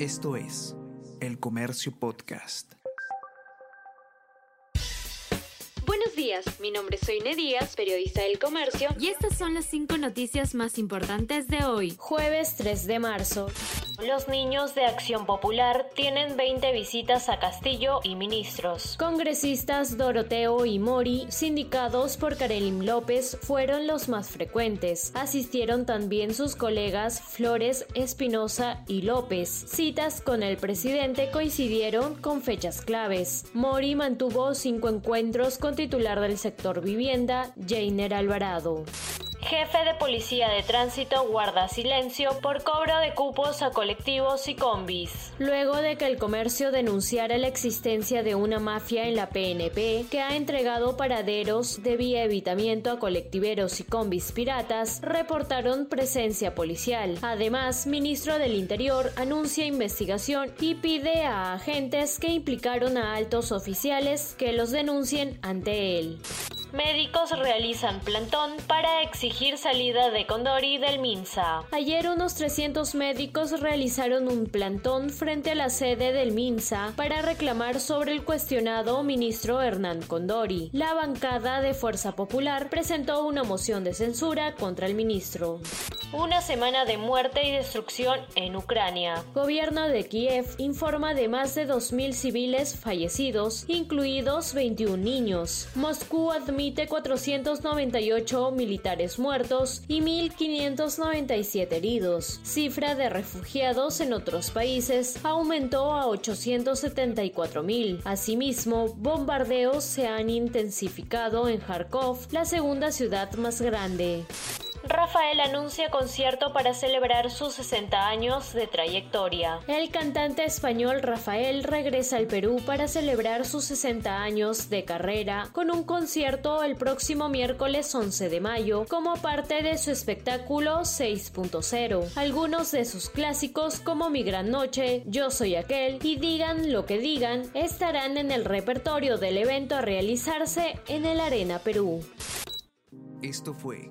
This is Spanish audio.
Esto es El Comercio Podcast. Buenos días, mi nombre es Soine Díaz, periodista del Comercio, y estas son las cinco noticias más importantes de hoy, jueves 3 de marzo. Los niños de Acción Popular tienen 20 visitas a Castillo y ministros. Congresistas Doroteo y Mori, sindicados por Karelim López, fueron los más frecuentes. Asistieron también sus colegas Flores, Espinosa y López. Citas con el presidente coincidieron con fechas claves. Mori mantuvo cinco encuentros con titular del sector vivienda, Jainer Alvarado. Jefe de Policía de Tránsito guarda silencio por cobro de cupos a colectivos y combis. Luego de que el comercio denunciara la existencia de una mafia en la PNP que ha entregado paraderos de vía evitamiento a colectiveros y combis piratas, reportaron presencia policial. Además, ministro del Interior anuncia investigación y pide a agentes que implicaron a altos oficiales que los denuncien ante él. Médicos realizan plantón para exigir salida de Condori del Minsa. Ayer unos 300 médicos realizaron un plantón frente a la sede del Minsa para reclamar sobre el cuestionado ministro Hernán Condori. La bancada de Fuerza Popular presentó una moción de censura contra el ministro. Una semana de muerte y destrucción en Ucrania. Gobierno de Kiev informa de más de 2.000 civiles fallecidos, incluidos 21 niños. Moscú admite 498 militares muertos y 1.597 heridos. Cifra de refugiados en otros países aumentó a 874.000. Asimismo, bombardeos se han intensificado en Kharkov, la segunda ciudad más grande. Rafael anuncia concierto para celebrar sus 60 años de trayectoria. El cantante español Rafael regresa al Perú para celebrar sus 60 años de carrera con un concierto el próximo miércoles 11 de mayo como parte de su espectáculo 6.0. Algunos de sus clásicos como Mi Gran Noche, Yo Soy Aquel y Digan lo que digan estarán en el repertorio del evento a realizarse en el Arena Perú. Esto fue